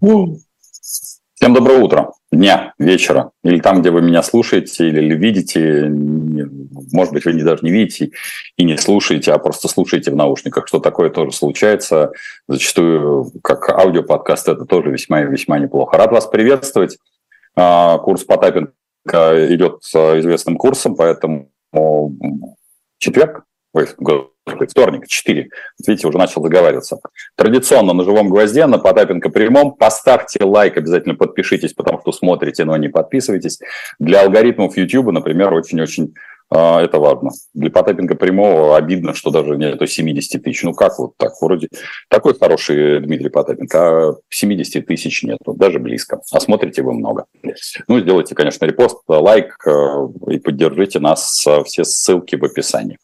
Всем доброе утро, дня, вечера, или там, где вы меня слушаете, или видите, может быть, вы не даже не видите и не слушаете, а просто слушаете в наушниках, что такое тоже случается. Зачастую, как аудиоподкаст, это тоже весьма весьма неплохо. Рад вас приветствовать. А, курс Потапенко идет известным курсом, поэтому четверг, ой, вторник, 4. Видите, уже начал договариваться. Традиционно на живом гвозде, на Потапенко прямом. Поставьте лайк, обязательно подпишитесь, потому что смотрите, но не подписывайтесь. Для алгоритмов YouTube, например, очень-очень а, это важно. Для Потапенко прямого обидно, что даже нету 70 тысяч. Ну как вот так? Вроде такой хороший Дмитрий Потапенко, а 70 тысяч нету, даже близко. А смотрите вы много. Ну, сделайте, конечно, репост, лайк э, и поддержите нас. Все ссылки в описании.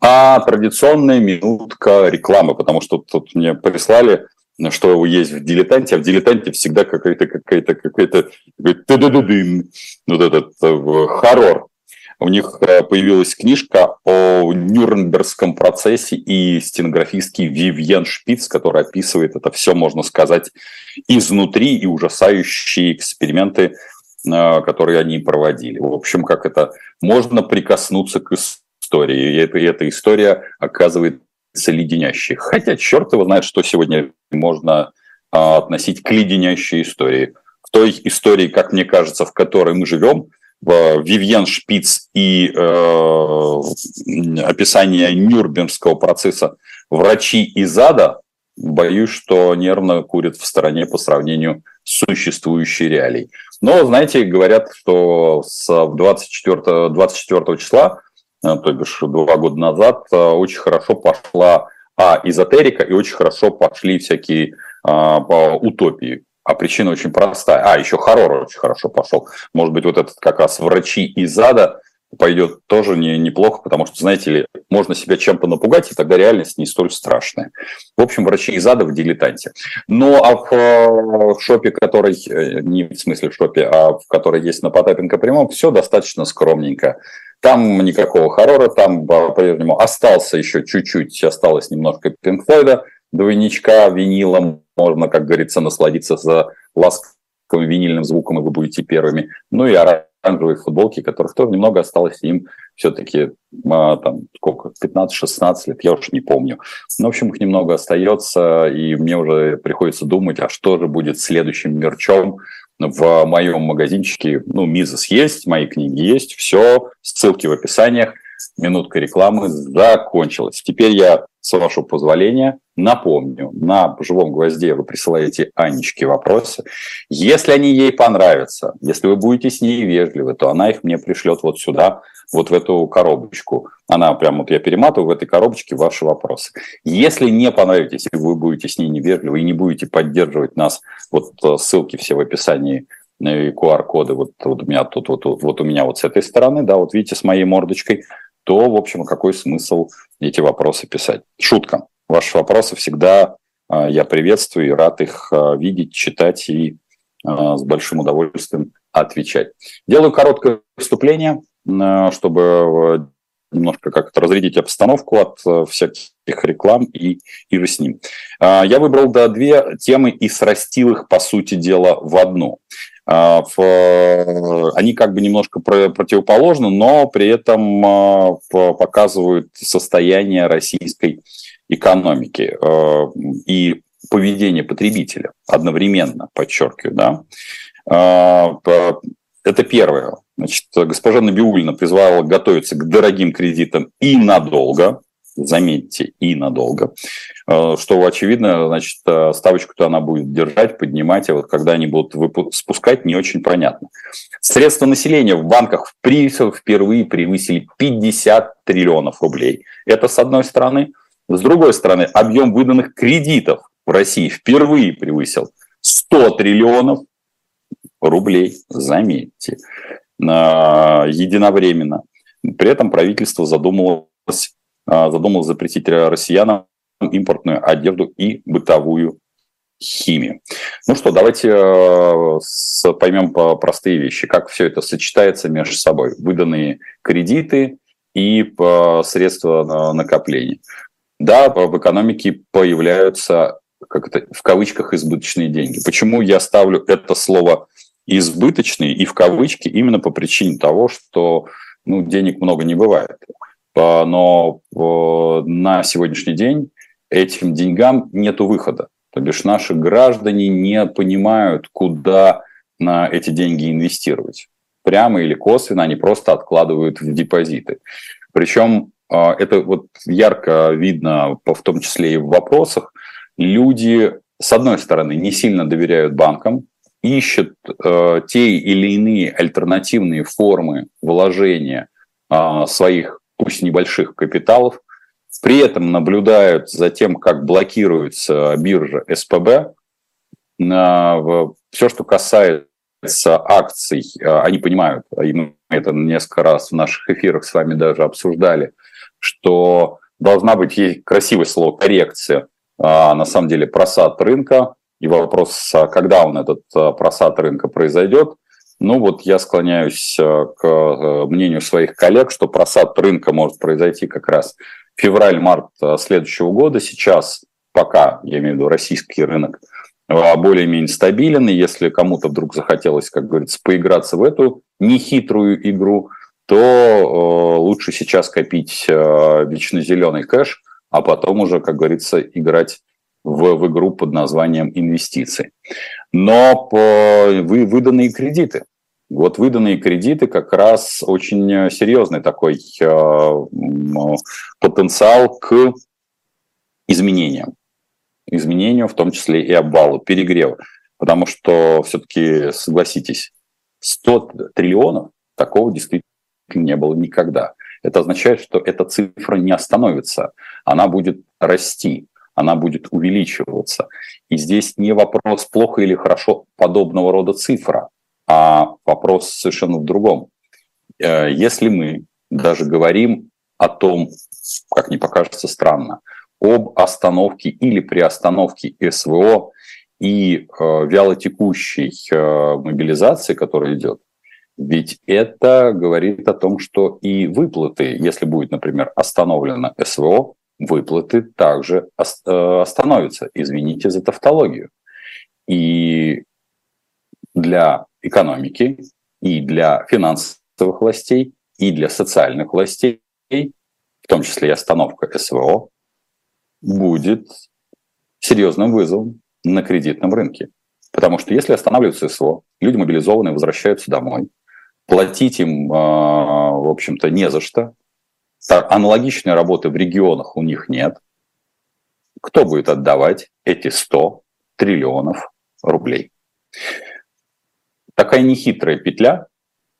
А традиционная минутка рекламы, потому что тут мне прислали, что есть в дилетанте, а в дилетанте всегда какая-то какая-то какая-то вот этот э, хоррор. У них э, появилась книжка о Нюрнбергском процессе и стенографистский Вивьен Шпиц, который описывает это все, можно сказать, изнутри и ужасающие эксперименты, э, которые они проводили. В общем, как это можно прикоснуться к истории. И эта, и эта история оказывается леденящей. Хотя черт его знает, что сегодня можно а, относить к леденящей истории. В той истории, как мне кажется, в которой мы живем, в Вивьен Шпиц и э, описание Нюрнбергского процесса «Врачи из ада», боюсь, что нервно курят в стороне по сравнению с существующей реалией. Но, знаете, говорят, что с 24, 24 числа Э, то бишь два года назад, э, очень хорошо пошла а, эзотерика и очень хорошо пошли всякие а, утопии. А причина очень простая. А, еще хоррор очень хорошо пошел. Может быть, вот этот как раз врачи из ада пойдет тоже не, неплохо, потому что, знаете ли, можно себя чем-то напугать, и тогда реальность не столь страшная. В общем, врачи из ада в дилетанте. Ну, а в, в шопе, который, не в смысле в шопе, а в которой есть на Потапенко прямом, все достаточно скромненько. Там никакого хоррора, там по-прежнему остался еще чуть-чуть, осталось немножко Пинк Флойда, двойничка, винилом, можно, как говорится, насладиться за ласковым винильным звуком, и вы будете первыми. Ну и оранжевые футболки, которых тоже немного осталось, им все-таки а, там сколько, 15-16 лет, я уж не помню. Но, в общем, их немного остается, и мне уже приходится думать, а что же будет следующим мерчом, в моем магазинчике, ну, Мизес есть, мои книги есть, все, ссылки в описаниях, минутка рекламы закончилась. Теперь я, с вашего позволения, напомню, на живом гвозде вы присылаете Анечке вопросы. Если они ей понравятся, если вы будете с ней вежливы, то она их мне пришлет вот сюда, вот в эту коробочку. Она прям вот я перематываю в этой коробочке ваши вопросы. Если не понравитесь, и вы будете с ней невежливы и не будете поддерживать нас, вот э, ссылки все в описании QR-коды вот, вот у меня тут, вот, вот у меня вот с этой стороны, да, вот видите, с моей мордочкой, то, в общем, какой смысл эти вопросы писать? Шутка. Ваши вопросы всегда э, я приветствую и рад их э, видеть, читать и с большим удовольствием отвечать. Делаю короткое вступление, чтобы немножко как-то разрядить обстановку от всяких реклам и, и же с ним. Я выбрал да, две темы и срастил их, по сути дела, в одну. Они как бы немножко противоположны, но при этом показывают состояние российской экономики и поведение потребителя одновременно, подчеркиваю, да. Это первое. Значит, госпожа Набиулина призвала готовиться к дорогим кредитам и надолго, заметьте, и надолго, э, что, очевидно, значит, э, ставочку-то она будет держать, поднимать, а вот когда они будут спускать, не очень понятно. Средства населения в банках впервые превысили 50 триллионов рублей. Это с одной стороны. С другой стороны, объем выданных кредитов в России впервые превысил 100 триллионов рублей, заметьте единовременно. При этом правительство задумалось, а, задумалось запретить россиянам импортную одежду и бытовую химию. Ну что, давайте э, поймем простые вещи, как все это сочетается между собой. Выданные кредиты и средства накопления. Да, в экономике появляются как это, в кавычках избыточные деньги. Почему я ставлю это слово избыточные и в кавычки именно по причине того, что ну, денег много не бывает. А, но на сегодняшний день этим деньгам нет выхода. То бишь наши граждане не понимают, куда на эти деньги инвестировать. Прямо или косвенно они просто откладывают в депозиты. Причем а, это вот ярко видно, в том числе и в вопросах. Люди, с одной стороны, не сильно доверяют банкам, ищут э, те или иные альтернативные формы вложения э, своих, пусть небольших капиталов, при этом наблюдают за тем, как блокируется биржа СПБ. Все, что касается акций, э, они понимают, и мы это несколько раз в наших эфирах с вами даже обсуждали, что должна быть, есть красивое слово, коррекция, а на самом деле просад рынка, и вопрос, а когда он, этот а, просад рынка произойдет, ну вот я склоняюсь а, к мнению своих коллег, что просад рынка может произойти как раз февраль-март следующего года. Сейчас пока, я имею в виду российский рынок, более-менее стабилен, и если кому-то вдруг захотелось, как говорится, поиграться в эту нехитрую игру, то лучше сейчас копить вечно зеленый кэш, а потом уже, как говорится, играть в, в игру под названием инвестиции. Но по, вы, выданные кредиты. Вот выданные кредиты как раз очень серьезный такой э, потенциал к изменениям. Изменению, в том числе и обвалу, перегреву. Потому что все-таки, согласитесь, 100 триллионов такого действительно не было никогда. Это означает, что эта цифра не остановится, она будет расти она будет увеличиваться. И здесь не вопрос, плохо или хорошо подобного рода цифра, а вопрос совершенно в другом. Э, если мы даже говорим о том, как не покажется странно, об остановке или приостановке СВО и э, вялотекущей э, мобилизации, которая идет, ведь это говорит о том, что и выплаты, если будет, например, остановлено СВО, выплаты также э, остановятся. Извините за тавтологию. И для экономики, и для финансовых властей, и для социальных властей, в том числе и остановка СВО, будет серьезным вызовом на кредитном рынке. Потому что если останавливается СВО, люди мобилизованные возвращаются домой, платить им, э, в общем-то, не за что, аналогичной работы в регионах у них нет. Кто будет отдавать эти 100 триллионов рублей? Такая нехитрая петля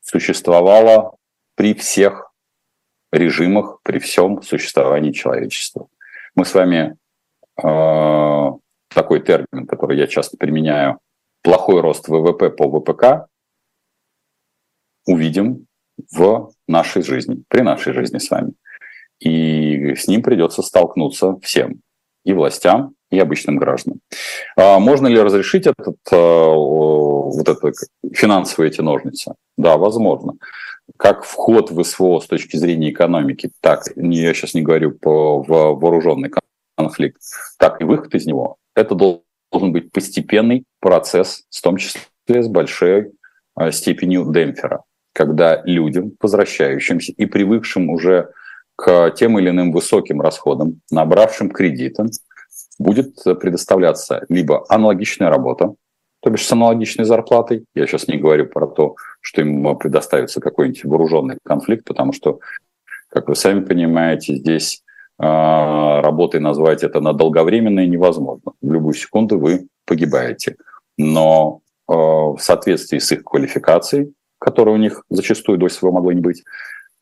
существовала при всех режимах, при всем существовании человечества. Мы с вами э, такой термин, который я часто применяю, плохой рост ВВП по ВПК, увидим в нашей жизни, при нашей жизни с вами. И с ним придется столкнуться всем, и властям, и обычным гражданам. А можно ли разрешить этот, а, вот это, финансовые эти ножницы? Да, возможно. Как вход в СВО с точки зрения экономики, так, я сейчас не говорю по в вооруженный конфликт, так и выход из него, это должен быть постепенный процесс, в том числе с большой а, степенью демпфера когда людям, возвращающимся и привыкшим уже к тем или иным высоким расходам, набравшим кредиты, будет предоставляться либо аналогичная работа, то бишь с аналогичной зарплатой. Я сейчас не говорю про то, что им предоставится какой-нибудь вооруженный конфликт, потому что, как вы сами понимаете, здесь э, работой назвать это на долговременное невозможно. В любую секунду вы погибаете. Но э, в соответствии с их квалификацией которое у них зачастую до сих могло не быть,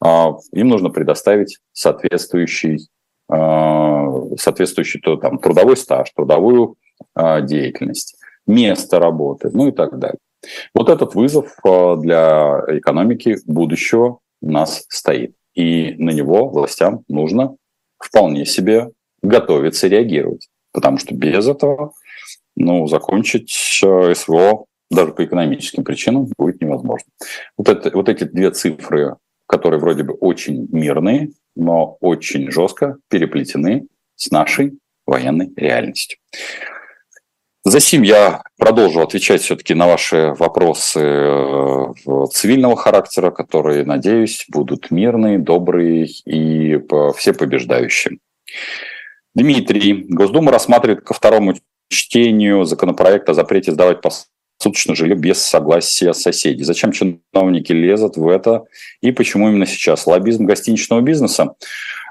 а, им нужно предоставить соответствующий, а, соответствующий то, там, трудовой стаж, трудовую а, деятельность, место работы, ну и так далее. Вот этот вызов для экономики будущего у нас стоит. И на него властям нужно вполне себе готовиться реагировать. Потому что без этого ну, закончить СВО даже по экономическим причинам будет невозможно. Вот, это, вот эти две цифры, которые вроде бы очень мирные, но очень жестко переплетены с нашей военной реальностью. Затем я продолжу отвечать все-таки на ваши вопросы э, цивильного характера, которые, надеюсь, будут мирные, добрые и все побеждающие. Дмитрий, Госдума рассматривает ко второму чтению законопроект о запрете сдавать посуточно жилье без согласия соседей. Зачем чиновники лезут в это и почему именно сейчас? Лоббизм гостиничного бизнеса?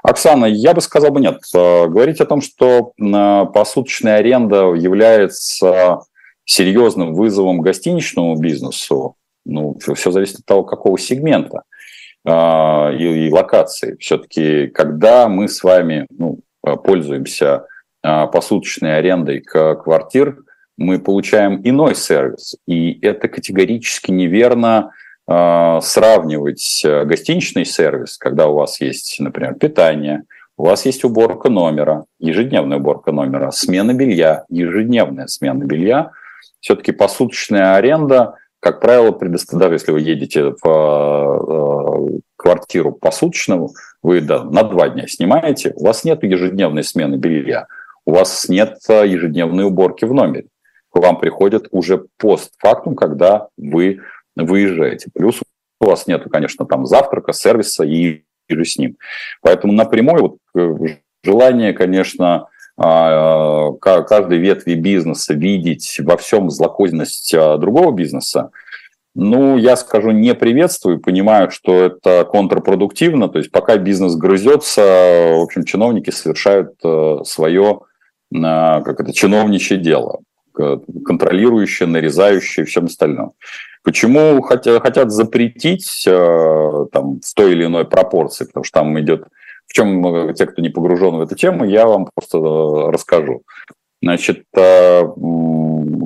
Оксана, я бы сказал бы нет. Э, говорить о том, что э, посуточная аренда является серьезным вызовом гостиничному бизнесу, ну, все зависит от того, какого сегмента э, и, и локации. Все-таки, когда мы с вами ну, пользуемся посуточной арендой квартир, мы получаем иной сервис. И это категорически неверно а, сравнивать э, гостиничный сервис, когда у вас есть, например, питание, у вас есть уборка номера, ежедневная уборка номера, смена белья, ежедневная смена белья. Все-таки посуточная аренда, как правило, предоставляет, если вы едете в э, квартиру посуточную, вы да, на два дня снимаете, у вас нет ежедневной смены белья, у вас нет э, ежедневной уборки в номере. К вам приходят уже постфактум, когда вы выезжаете. Плюс у вас нету, конечно, там завтрака, сервиса и, и с ним. Поэтому напрямую вот э, желание, конечно, а, каждой ветви бизнеса видеть во всем злокозненность а, другого бизнеса, ну, я скажу, не приветствую, понимаю, что это контрпродуктивно, то есть пока бизнес грызется, в общем, чиновники совершают э, свое, а, как это, чиновничье дело, контролирующее, нарезающее всем остальном. Почему хотят запретить э, там, в той или иной пропорции? Потому что там идет... В чем э, те, кто не погружен в эту тему, я вам просто э, расскажу. Значит,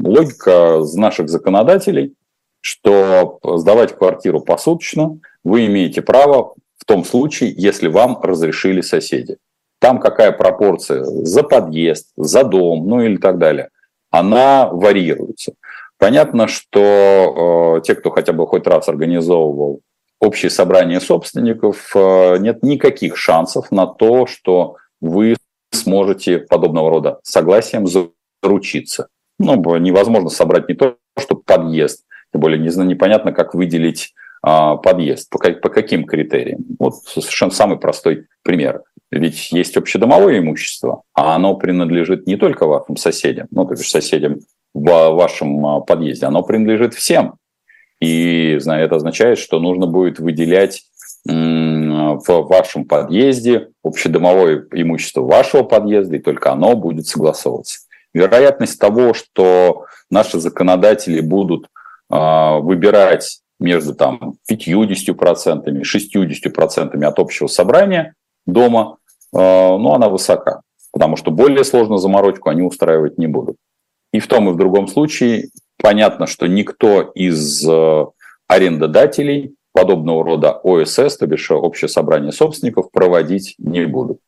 логика наших законодателей, что сдавать квартиру посуточно вы имеете право в том случае, если вам разрешили соседи. Там какая пропорция за подъезд, за дом, ну или так далее, она варьируется. Понятно, что э, те, кто хотя бы хоть раз организовывал общее собрание собственников, э, нет никаких шансов на то, что вы сможете подобного рода согласием заручиться. Ну, невозможно собрать не то, что подъезд, тем более не, непонятно, как выделить а, подъезд, по, по каким критериям. Вот совершенно самый простой пример. Ведь есть общедомовое имущество, а оно принадлежит не только вашим соседям, ну, то есть соседям в вашем а, подъезде, оно принадлежит всем. И это означает, что нужно будет выделять в вашем подъезде общедомовое имущество вашего подъезда, и только оно будет согласовываться. Вероятность того, что наши законодатели будут а, выбирать между там, 50%, 60% от общего собрания дома, ну, она высока, потому что более сложную заморочку они устраивать не будут. И в том и в другом случае понятно, что никто из э, арендодателей подобного рода ОСС, то бишь общее собрание собственников, проводить не будут.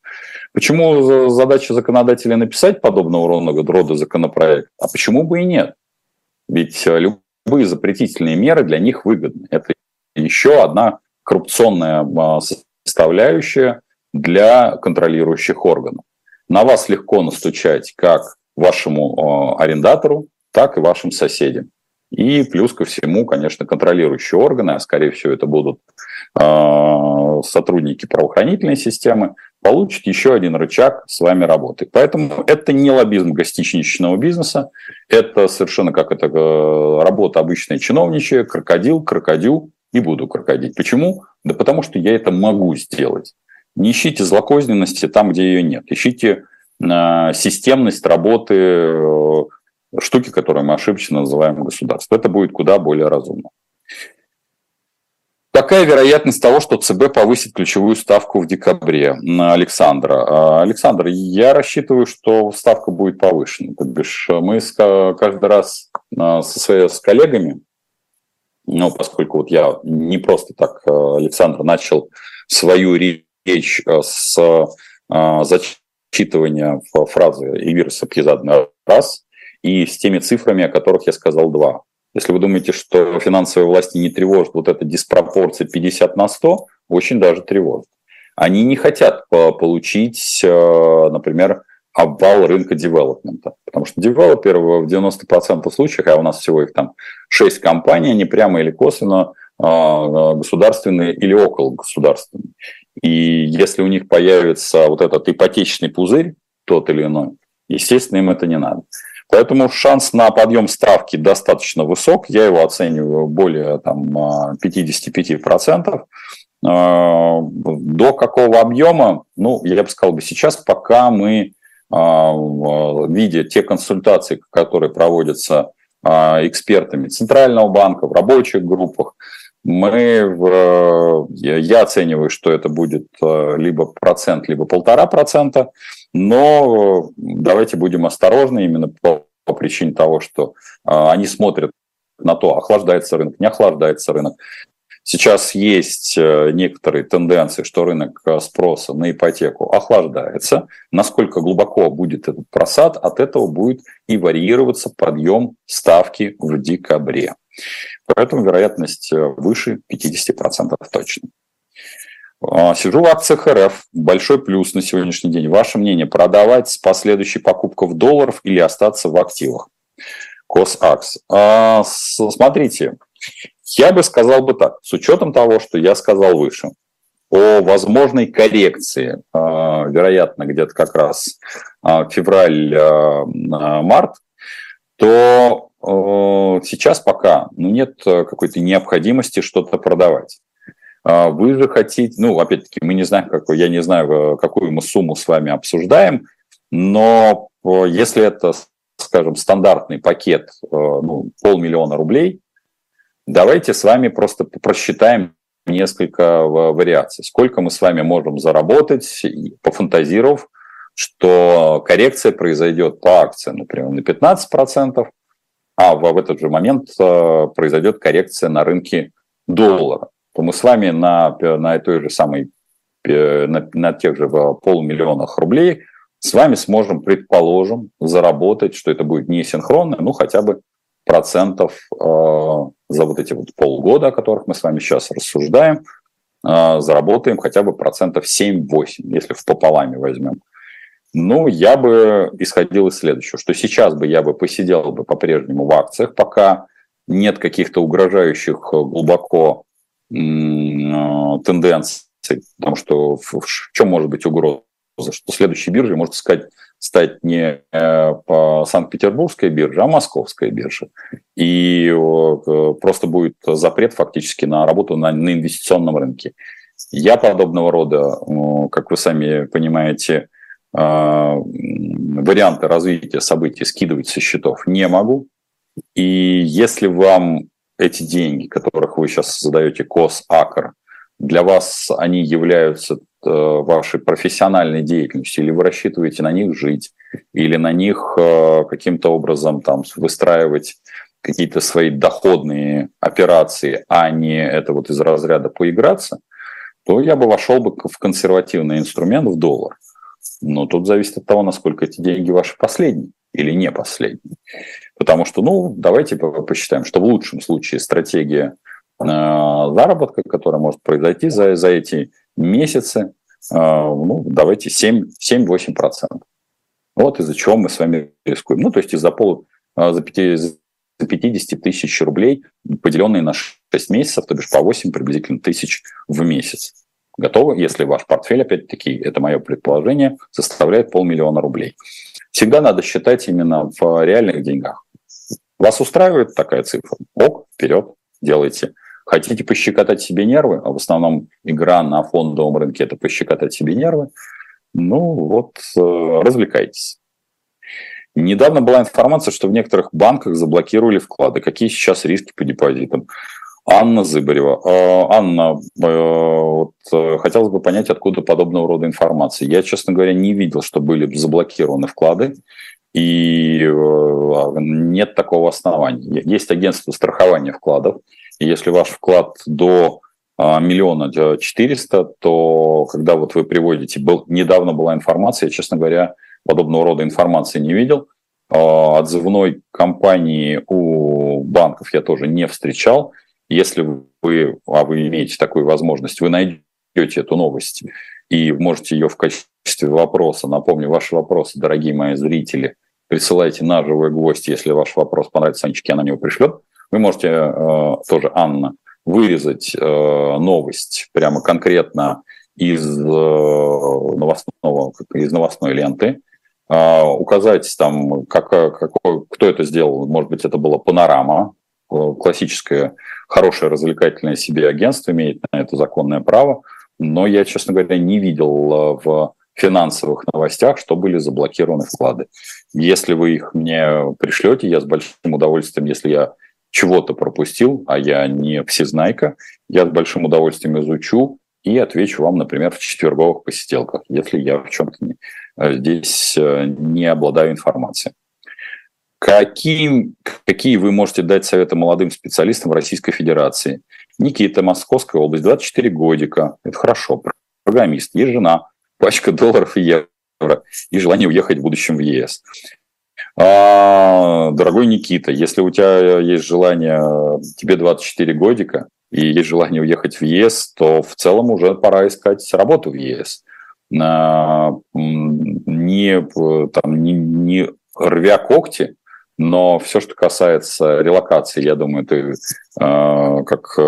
Почему задача законодателя написать подобного рода законопроект? А почему бы и нет? Ведь любые запретительные меры для них выгодны. Это еще одна коррупционная а, составляющая для контролирующих органов. На вас легко настучать как вашему арендатору, так и вашим соседям. И плюс ко всему, конечно, контролирующие органы, а скорее всего это будут э, сотрудники правоохранительной системы, получат еще один рычаг с вами работы. Поэтому это не лоббизм гостиничного бизнеса, это совершенно как это э, работа обычная чиновничья, крокодил, крокодил и буду крокодить. Почему? Да потому что я это могу сделать. Не ищите злокозненности там, где ее нет. Ищите системность работы э, штуки, которую мы ошибочно называем государством. Это будет куда более разумно. Какая вероятность того, что ЦБ повысит ключевую ставку в декабре? На Александра. А, Александр, я рассчитываю, что ставка будет повышена. То бишь мы каждый раз а, со с коллегами, ну, поскольку вот я не просто так, а, Александр, начал свою речь с зачитывания фразы Эльвиры Сапхизадны раз и с теми цифрами, о которых я сказал два. Если вы думаете, что финансовые власти не тревожат вот эта диспропорция 50 на 100, очень даже тревожит. Они не хотят получить, э, например, обвал рынка девелопмента. Потому что девелоперы в 90% случаев, а у нас всего их там 6 компаний, они прямо или косвенно государственные или около государственные. И если у них появится вот этот ипотечный пузырь, тот или иной, естественно, им это не надо. Поэтому шанс на подъем ставки достаточно высок. Я его оцениваю более там, 55%. А, до какого объема? Ну, я бы сказал бы сейчас, пока мы, а, видя те консультации, которые проводятся а, экспертами Центрального банка в рабочих группах, мы, в, я оцениваю, что это будет либо процент, либо полтора процента, но давайте будем осторожны именно по, по причине того, что они смотрят на то, охлаждается рынок, не охлаждается рынок. Сейчас есть э, некоторые тенденции, что рынок э, спроса на ипотеку охлаждается. Насколько глубоко будет этот просад, от этого будет и варьироваться подъем ставки в декабре. Поэтому вероятность э, выше 50% точно. А, сижу в акциях РФ. Большой плюс на сегодняшний день. Ваше мнение, продавать с последующей покупкой в долларов или остаться в активах? Косакс. А, смотрите, я бы сказал бы так, с учетом того, что я сказал выше, о возможной коррекции, а, вероятно, где-то как раз а, февраль-март, то сейчас пока ну, нет какой-то необходимости что-то продавать. А, вы же хотите, ну, опять-таки, мы не знаем, какой, я не знаю, какую мы сумму с вами обсуждаем, но если это, скажем, стандартный пакет, ну, полмиллиона рублей, Давайте с вами просто просчитаем несколько вариаций. Сколько мы с вами можем заработать, пофантазировав, что коррекция произойдет по акции, например, на 15%, а в этот же момент э, произойдет коррекция на рынке доллара, то мы с вами на, на той же самой, на, на тех же полмиллионах рублей с вами сможем, предположим, заработать, что это будет не синхронно, ну хотя бы процентов э, за вот эти вот полгода, о которых мы с вами сейчас рассуждаем, э, заработаем хотя бы процентов 7-8, если в пополаме возьмем. Ну, я бы исходил из следующего, что сейчас бы я бы посидел бы по-прежнему в акциях, пока нет каких-то угрожающих глубоко э, тенденций, потому что в, чем может быть угроза? Что следующей биржей, можно сказать, стать не э, по Санкт-Петербургской бирже, а московской бирже. И э, просто будет запрет фактически на работу на, на инвестиционном рынке. Я подобного рода, как вы сами понимаете, э, варианты развития событий скидывать со счетов не могу. И если вам эти деньги, которых вы сейчас задаете КОС, АКР, для вас они являются э, вашей профессиональной деятельностью, или вы рассчитываете на них жить, или на них э, каким-то образом там выстраивать какие-то свои доходные операции, а не это вот из разряда поиграться, то я бы вошел бы в консервативный инструмент в доллар. Но тут зависит от того, насколько эти деньги ваши последние или не последние. Потому что, ну, давайте посчитаем, что в лучшем случае стратегия заработка, которая может произойти за, за эти месяцы, э, ну, давайте 7-8%. Вот из-за чего мы с вами рискуем. Ну, то есть из-за пол, э, за 50 тысяч рублей, поделенные на 6 месяцев, то бишь по 8 приблизительно тысяч в месяц. Готовы, если ваш портфель, опять-таки, это мое предположение, составляет полмиллиона рублей. Всегда надо считать именно в реальных деньгах. Вас устраивает такая цифра? Ок, вперед, делайте. Хотите пощекотать себе нервы, а в основном игра на фондовом рынке – это пощекотать себе нервы, ну вот э, развлекайтесь. Недавно была информация, что в некоторых банках заблокировали вклады. Какие сейчас риски по депозитам? Анна Зыбарева. Э, Анна, э, вот, хотелось бы понять, откуда подобного рода информация. Я, честно говоря, не видел, что были заблокированы вклады, и нет такого основания. Есть агентство страхования вкладов, если ваш вклад до а, миллиона четыреста, то когда вот вы приводите, был, недавно была информация, я, честно говоря, подобного рода информации не видел, а, отзывной компании у банков я тоже не встречал. Если вы, а вы имеете такую возможность, вы найдете эту новость и можете ее в качестве вопроса, напомню, ваши вопросы, дорогие мои зрители, присылайте на живой гвоздь, если ваш вопрос понравится Анечке, она на него пришлет. Вы можете э, тоже, Анна, вырезать э, новость прямо конкретно из, э, новостного, из новостной ленты, указать там, как, какой, кто это сделал, может быть, это была панорама, классическое, хорошее развлекательное себе агентство имеет на это законное право, но я, честно говоря, не видел в финансовых новостях, что были заблокированы вклады. Если вы их мне пришлете, я с большим удовольствием, если я чего-то пропустил, а я не всезнайка, я с большим удовольствием изучу и отвечу вам, например, в четверговых посиделках, если я в чем-то э, здесь э, не обладаю информацией. Какие, какие вы можете дать советы молодым специалистам в Российской Федерации? Никита, Московская область, 24 годика. Это хорошо. Программист. Есть жена, пачка долларов и евро. И желание уехать в будущем в ЕС. А, дорогой Никита, если у тебя есть желание, тебе 24 годика, и есть желание уехать в ЕС, то в целом уже пора искать работу в ЕС. А, не, там, не, не рвя когти, но все, что касается релокации, я думаю, ты а, как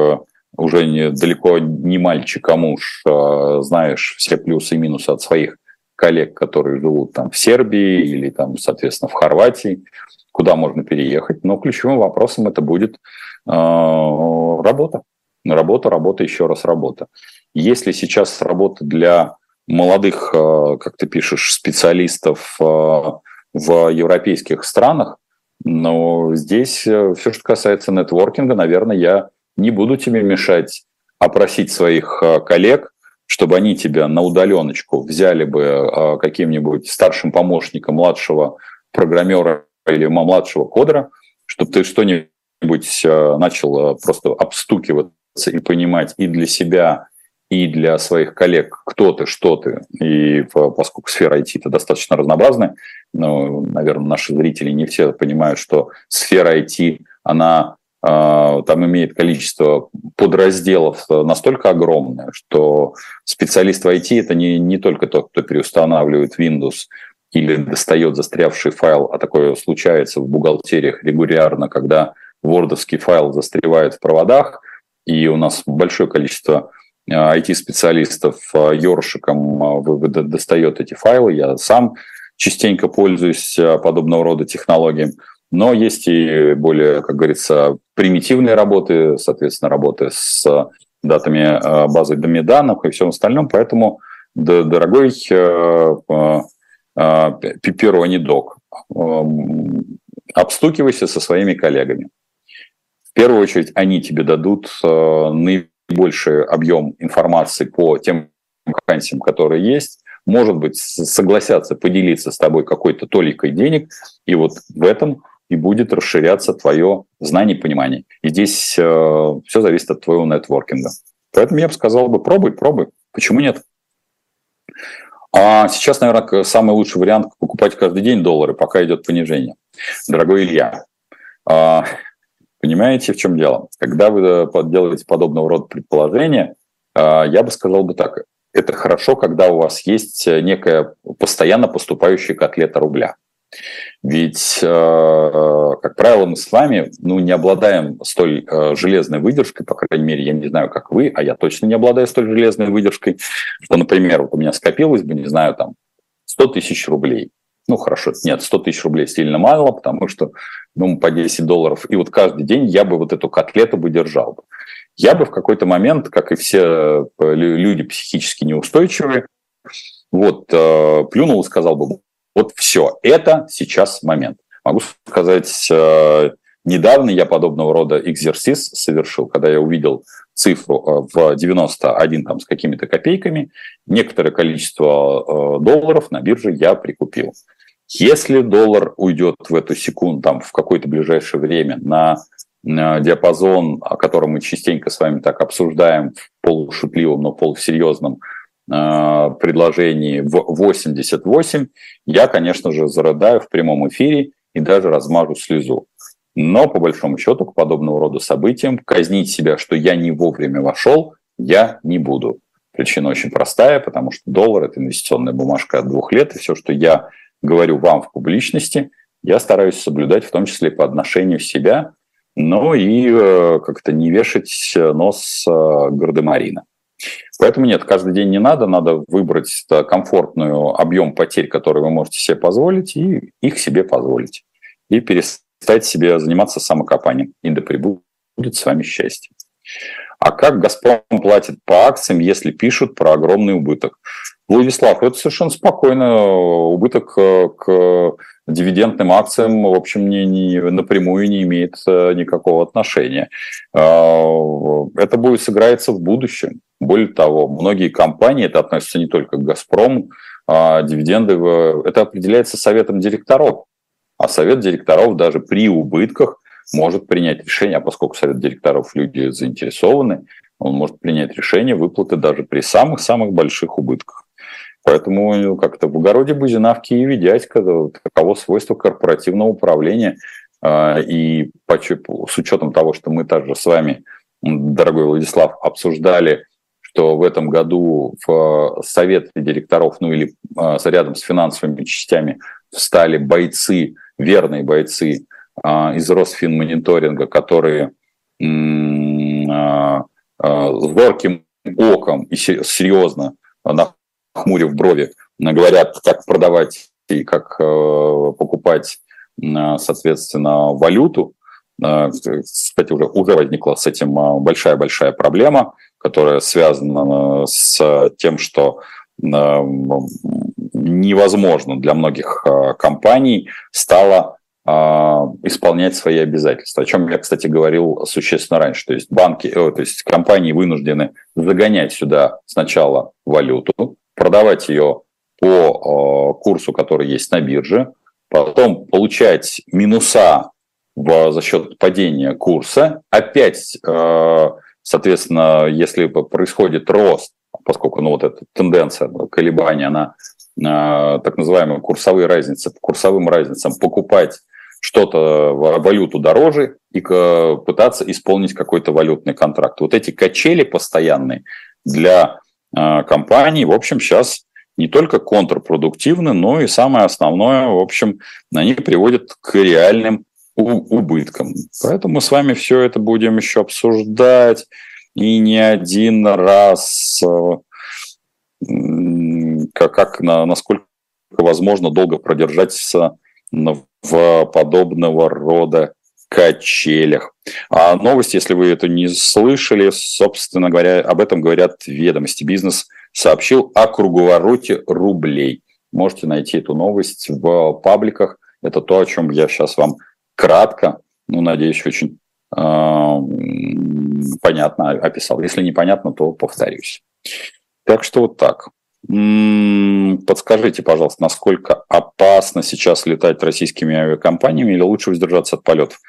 уже не, далеко не мальчик, а муж, знаешь все плюсы и минусы от своих коллег, которые живут там в Сербии или там, соответственно, в Хорватии, куда можно переехать. Но ключевым вопросом это будет э, работа. Работа, работа, еще раз работа. Если сейчас работа для молодых, э, как ты пишешь, специалистов э, в европейских странах, но здесь э, все, что касается нетворкинга, наверное, я не буду тебе мешать опросить своих коллег, чтобы они тебя на удаленочку взяли бы а, каким-нибудь старшим помощником младшего программера или младшего кодера, чтобы ты что-нибудь а, начал а, просто обстукиваться и понимать и для себя, и для своих коллег, кто ты, что ты. И поскольку сфера IT это достаточно разнообразная, ну, наверное, наши зрители не все понимают, что сфера IT, она там имеет количество подразделов настолько огромное, что специалист в IT это не, не только тот, кто переустанавливает Windows или достает застрявший файл, а такое случается в бухгалтериях регулярно, когда вордовский файл застревает в проводах, и у нас большое количество IT-специалистов а, ёршиком а, достает эти файлы. Я сам частенько пользуюсь подобного рода технологиями. Но есть и более, как говорится, примитивные работы, соответственно, работы с датами э, базы данных и всем остальном. Поэтому, дорогой э, э, Пиперони Док, обстукивайся со своими коллегами. В первую очередь, они тебе дадут наибольший объем информации по тем вакансиям, которые есть, может быть, согласятся поделиться с тобой какой-то толикой денег, и вот в этом и будет расширяться твое знание и понимание. И здесь э, все зависит от твоего нетворкинга. Поэтому я бы сказал бы, пробуй, пробуй. Почему нет? А сейчас, наверное, самый лучший вариант покупать каждый день доллары, пока идет понижение. Дорогой Илья, а, понимаете, в чем дело? Когда вы э, делаете подобного рода предположения, а, я бы сказал бы так. Это хорошо, когда у вас есть некая постоянно поступающая котлета рубля. Ведь, э, как правило, мы с вами ну, не обладаем столь э, железной выдержкой, по крайней мере, я не знаю, как вы, а я точно не обладаю столь железной выдержкой, что, например, вот у меня скопилось бы, не знаю, там, 100 тысяч рублей. Ну, хорошо, нет, 100 тысяч рублей сильно мало, потому что, ну, по 10 долларов. И вот каждый день я бы вот эту котлету бы держал. Я бы в какой-то момент, как и все э, люди психически неустойчивые, вот, плюнул и сказал бы, вот все, это сейчас момент. Могу сказать, э, недавно я подобного рода экзерсис совершил, когда я увидел цифру э, в 91 там, с какими-то копейками, некоторое количество э, долларов на бирже я прикупил. Если доллар уйдет в эту секунду, там, в какое-то ближайшее время на диапазон, о котором мы частенько с вами так обсуждаем в полушутливом, но полусерьезном Э, предложении в 88, я, конечно же, зарыдаю в прямом эфире и даже размажу слезу. Но, по большому счету, к подобного рода событиям казнить себя, что я не вовремя вошел, я не буду. Причина очень простая, потому что доллар – это инвестиционная бумажка от двух лет, и все, что я говорю вам в публичности, я стараюсь соблюдать в том числе по отношению себя, но и э, как-то не вешать нос э, гардемарина. Поэтому нет, каждый день не надо, надо выбрать комфортный объем потерь, который вы можете себе позволить, и их себе позволить. И перестать себе заниматься самокопанием. И да прибудет с вами счастье. А как «Газпром» платит по акциям, если пишут про огромный убыток? Владислав, это совершенно спокойно. Убыток э, к дивидендным акциям, в общем, не, не, напрямую не имеет э, никакого отношения. А, это будет сыграется в будущем. Более того, многие компании, это относится не только к «Газпрому», а дивиденды, это определяется советом директоров. А совет директоров даже при убытках может принять решение, а поскольку совет директоров люди заинтересованы, он может принять решение выплаты даже при самых-самых больших убытках. Поэтому как-то в огороде Бузинавки и Ведядько таково свойство корпоративного управления. А, и с учетом того, что мы также с вами, дорогой Владислав, обсуждали, что в этом году в совет директоров, ну или а, рядом с финансовыми частями встали бойцы, верные бойцы а, из Росфинмониторинга, которые зорким оком и серьезно хмурив брови, говорят, как продавать и как э, покупать, соответственно, валюту. Э, кстати, уже, уже возникла с этим э, большая-большая проблема, которая связана с тем, что невозможно для многих компаний стало исполнять свои обязательства, о чем я, кстати, говорил существенно раньше. То есть банки, то есть компании вынуждены загонять сюда сначала валюту, продавать ее по э, курсу, который есть на бирже, потом получать минуса в, за счет падения курса, опять, э, соответственно, если происходит рост, поскольку ну, вот эта тенденция колебания, она э, так называемые курсовые разницы, по курсовым разницам покупать что-то, валюту дороже и пытаться исполнить какой-то валютный контракт. Вот эти качели постоянные для а, компаний, в общем, сейчас не только контрпродуктивны, но и самое основное, в общем, они приводят к реальным убыткам. Поэтому мы с вами все это будем еще обсуждать и не один раз, как, как на, насколько возможно долго продержаться в подобного рода качелях. А новость, если вы это не слышали, собственно говоря, об этом говорят ведомости. Бизнес сообщил о круговороте рублей. Можете найти эту новость в пабликах. Это то, о чем я сейчас вам кратко, ну, надеюсь, очень э, понятно описал. Если непонятно, то повторюсь. Так что вот так. Подскажите, пожалуйста, насколько опасно сейчас летать российскими авиакомпаниями или лучше воздержаться от полетов?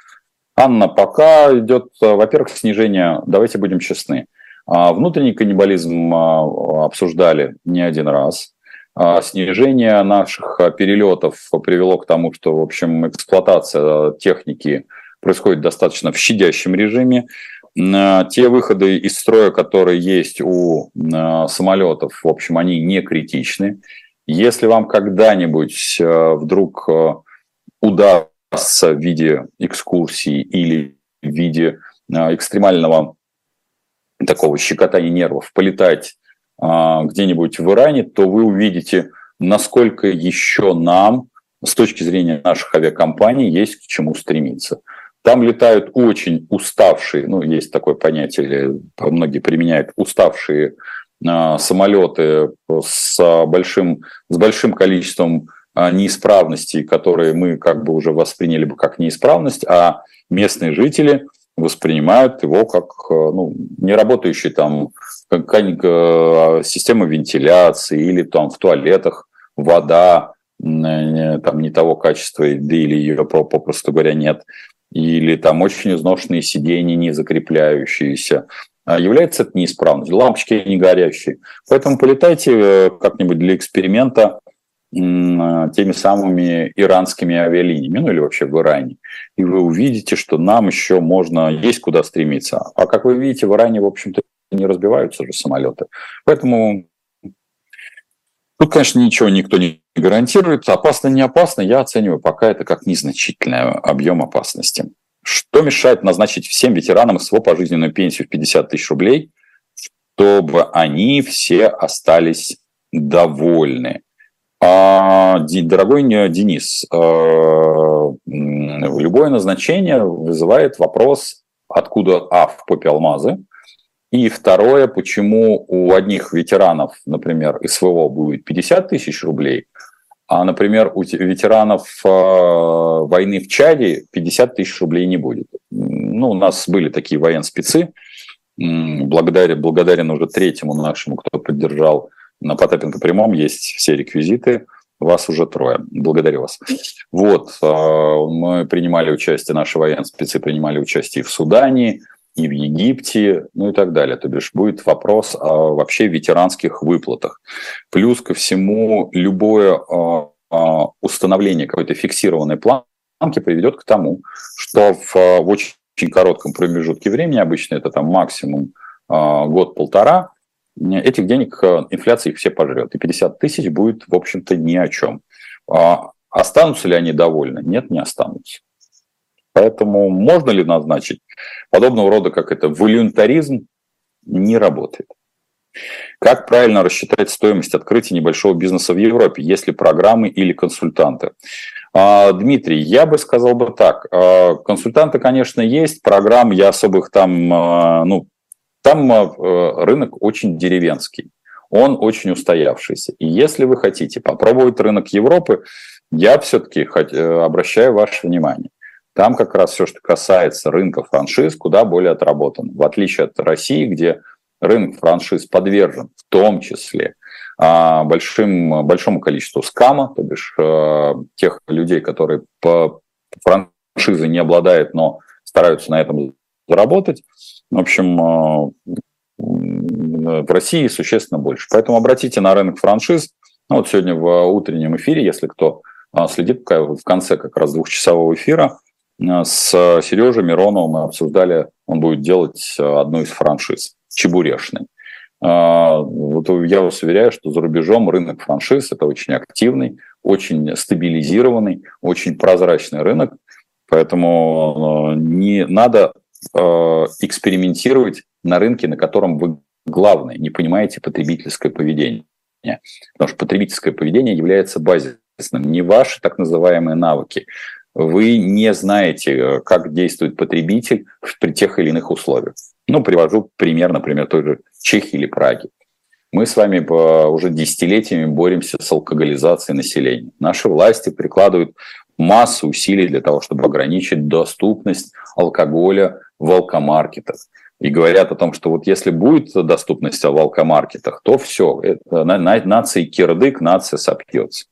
Анна, пока идет, э, во-первых, снижение, давайте будем честны. А, внутренний каннибализм а, обсуждали не один раз. А, снижение наших перелетов привело к тому, что, в общем, эксплуатация техники происходит достаточно в щадящем режиме. Те выходы из строя, которые есть у самолетов, в общем, они не критичны. Если вам когда-нибудь э, вдруг э, удар в виде экскурсии или в виде а, экстремального такого щекотания нервов полетать а, где-нибудь в Иране, то вы увидите, насколько еще нам, с точки зрения наших авиакомпаний, есть к чему стремиться. Там летают очень уставшие, ну, есть такое понятие, многие применяют, уставшие э, самолеты с большим, с большим количеством а, неисправностей, которые мы как бы уже восприняли бы как неисправность, а местные жители воспринимают его как э, ну, неработающий там как, система вентиляции или там в туалетах вода там не того качества, да или ее попросту говоря нет, или там очень изношенные сиденья, не закрепляющиеся, а является это неисправностью. Лампочки не горящие. Поэтому полетайте э, как-нибудь для эксперимента теми самыми иранскими авиалиниями, ну или вообще в Иране. И вы увидите, что нам еще можно, есть куда стремиться. А как вы видите, в Иране, в общем-то, не разбиваются же самолеты. Поэтому тут, конечно, ничего никто не гарантирует. Опасно, не опасно, я оцениваю пока это как незначительный объем опасности. Что мешает назначить всем ветеранам СВО пожизненную пенсию в 50 тысяч рублей, чтобы они все остались довольны? А, дорогой Денис, а, любое назначение вызывает вопрос, откуда А в попе алмазы, и второе, почему у одних ветеранов, например, СВО будет 50 тысяч рублей, а, например, у ветеранов э, войны в Чаде 50 тысяч рублей не будет. Ну, у нас были такие военспецы, благодарен, благодарен уже третьему нашему, кто поддержал на Потапенко прямом, есть все реквизиты, вас уже трое. Благодарю вас. Вот, э, мы принимали участие, наши военспецы принимали участие в Судане, и в Египте, ну и так далее. То бишь будет вопрос о вообще ветеранских выплатах. Плюс ко всему, любое а, а, установление какой-то фиксированной планки приведет к тому, что в, очень коротком промежутке времени, обычно это там максимум а, год-полтора, этих денег инфляция их все пожрет. И 50 тысяч будет, в общем-то, ни о чем. Останутся ли они довольны? Нет, не останутся. Поэтому можно ли назначить подобного рода, как это, волюнтаризм, не работает. Как правильно рассчитать стоимость открытия небольшого бизнеса в Европе, если программы или консультанты? А, Дмитрий, я бы сказал бы так. А, консультанты, конечно, есть, программ я особых там, а, ну, там рынок очень деревенский, он очень устоявшийся. И если вы хотите попробовать рынок Европы, я все-таки обращаю ваше внимание. Там как раз все, что касается рынка франшиз, куда более отработан. В отличие от России, где рынок франшиз подвержен в том числе а, большим, большому количеству скама, то бишь э, тех людей, которые по франшизе не обладают, но стараются на этом заработать. В общем, э, в России существенно больше. Поэтому обратите на рынок франшиз. Ну, вот сегодня в утреннем эфире, если кто э, следит в конце как раз двухчасового эфира, Э, с Сережей Мироновым мы обсуждали, он будет делать одну из франшиз, чебурешной. Вот я вас уверяю, что за рубежом рынок франшиз – это очень активный, очень стабилизированный, очень прозрачный рынок, поэтому не надо экспериментировать на рынке, на котором вы главное не понимаете потребительское поведение. Потому что потребительское поведение является базисным. Не ваши так называемые навыки, вы не знаете, э, как действует потребитель при тех или иных условиях. Ну, привожу пример, например, той же Чехии или Праги. Мы с вами уже десятилетиями боремся с алкоголизацией населения. Наши власти прикладывают массу усилий для того, чтобы ограничить доступность алкоголя в алкомаркетах. И говорят о том, что вот если будет доступность в алкомаркетах, то все, это, на, на, нация кирдык, нация сопьется.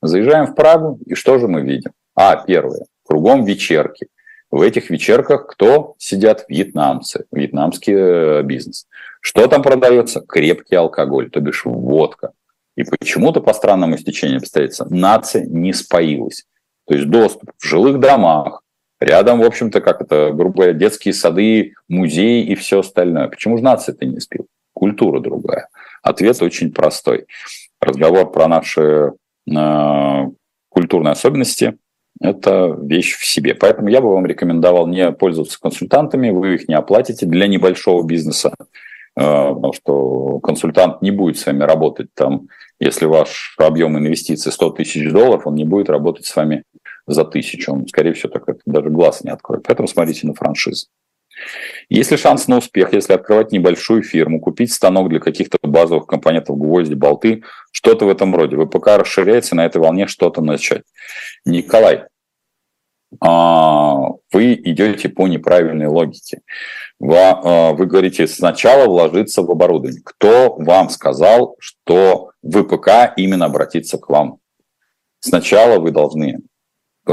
Заезжаем в Прагу, и что же мы видим? А, первое. Кругом вечерки. В этих вечерках кто сидят? Вьетнамцы, вьетнамский э, бизнес. Что там продается? Крепкий алкоголь, то бишь водка. И почему-то по странному стечению обстоятельств нация не споилась. То есть доступ в жилых домах, рядом, в общем-то, как это, грубо говоря, детские сады, музеи и все остальное. Почему же нация-то не спила? Культура другая. Ответ очень простой. Разговор про наши э, культурные особенности это вещь в себе. Поэтому я бы вам рекомендовал не пользоваться консультантами, вы их не оплатите для небольшого бизнеса, э, потому что консультант не будет с вами работать там, если ваш объем инвестиций 100 тысяч долларов, он не будет работать с вами за тысячу, он, скорее всего, так даже глаз не откроет. Поэтому смотрите на франшизы. Есть ли шанс на успех, если открывать небольшую фирму, купить станок для каких-то базовых компонентов, гвозди, болты, что-то в этом роде? Вы пока расширяете на этой волне что-то начать. Николай, а, вы идете по неправильной логике. А, вы говорите, сначала вложиться в оборудование. Кто вам сказал, что ВПК именно обратится к вам? Сначала вы должны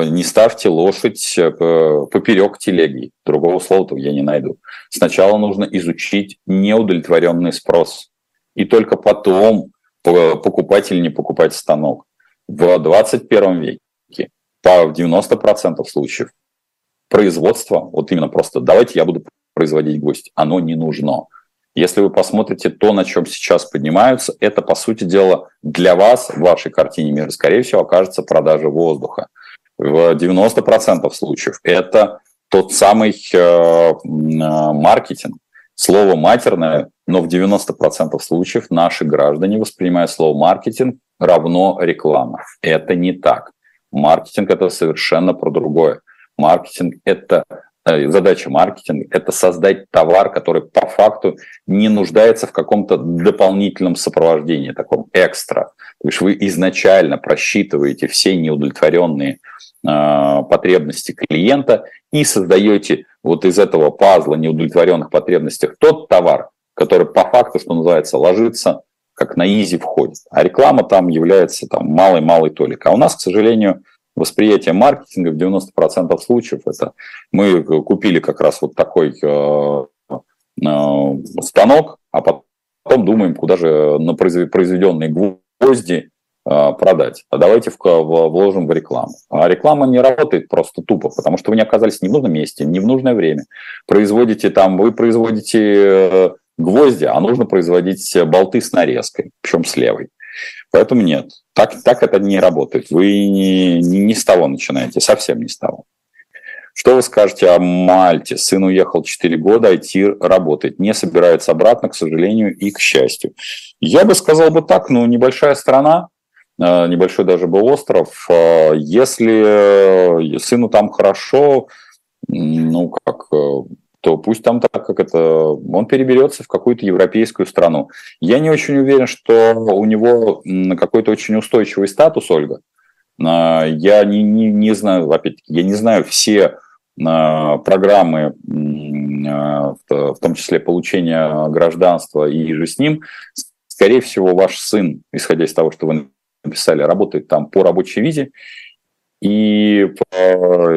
не ставьте лошадь э, поперек телеги. Другого слова я не найду. Сначала нужно изучить неудовлетворенный спрос. И только потом покупать или не покупать станок. В 21 веке по 90% случаев производство, вот именно просто давайте я буду производить гвоздь, оно не нужно. Если вы посмотрите то, на чем сейчас поднимаются, это, по сути дела, для вас, в вашей картине мира, скорее всего, окажется продажа воздуха. В 90% случаев это тот самый э, э, маркетинг. Слово матерное, но в 90% случаев наши граждане воспринимают слово маркетинг равно реклама. Это не так. Маркетинг – это совершенно про другое. Маркетинг – это задача маркетинга – это создать товар, который по факту не нуждается в каком-то дополнительном сопровождении, таком экстра. То есть вы изначально просчитываете все неудовлетворенные э, потребности клиента и создаете вот из этого пазла неудовлетворенных потребностей тот товар, который по факту, что называется, ложится как на изи входит. А реклама там является там малой-малой толикой. А у нас, к сожалению, восприятие маркетинга в 90% случаев это мы купили как раз вот такой э, э, станок, а потом думаем, куда же на произведенные гвозди э, продать. А давайте вложим в рекламу. А реклама не работает просто тупо, потому что вы не оказались ни в нужном месте, ни в нужное время. Производите там, вы производите гвозди, а нужно производить болты с нарезкой, причем с левой. Поэтому нет, так, так это не работает. Вы не, не, не с того начинаете, совсем не с того. Что вы скажете о Мальте? Сын уехал 4 года, IT работает, не собирается обратно, к сожалению, и к счастью. Я бы сказал бы так, ну, небольшая страна, э, небольшой даже был остров. Э, если сыну там хорошо, ну, как то пусть там так, как это, он переберется в какую-то европейскую страну. Я не очень уверен, что у него какой-то очень устойчивый статус, Ольга. А, я не, не, не знаю, опять-таки, я не знаю все а, программы, а, в том числе получения гражданства и же с ним. Скорее всего, ваш сын, исходя из того, что вы написали, работает там по рабочей визе. И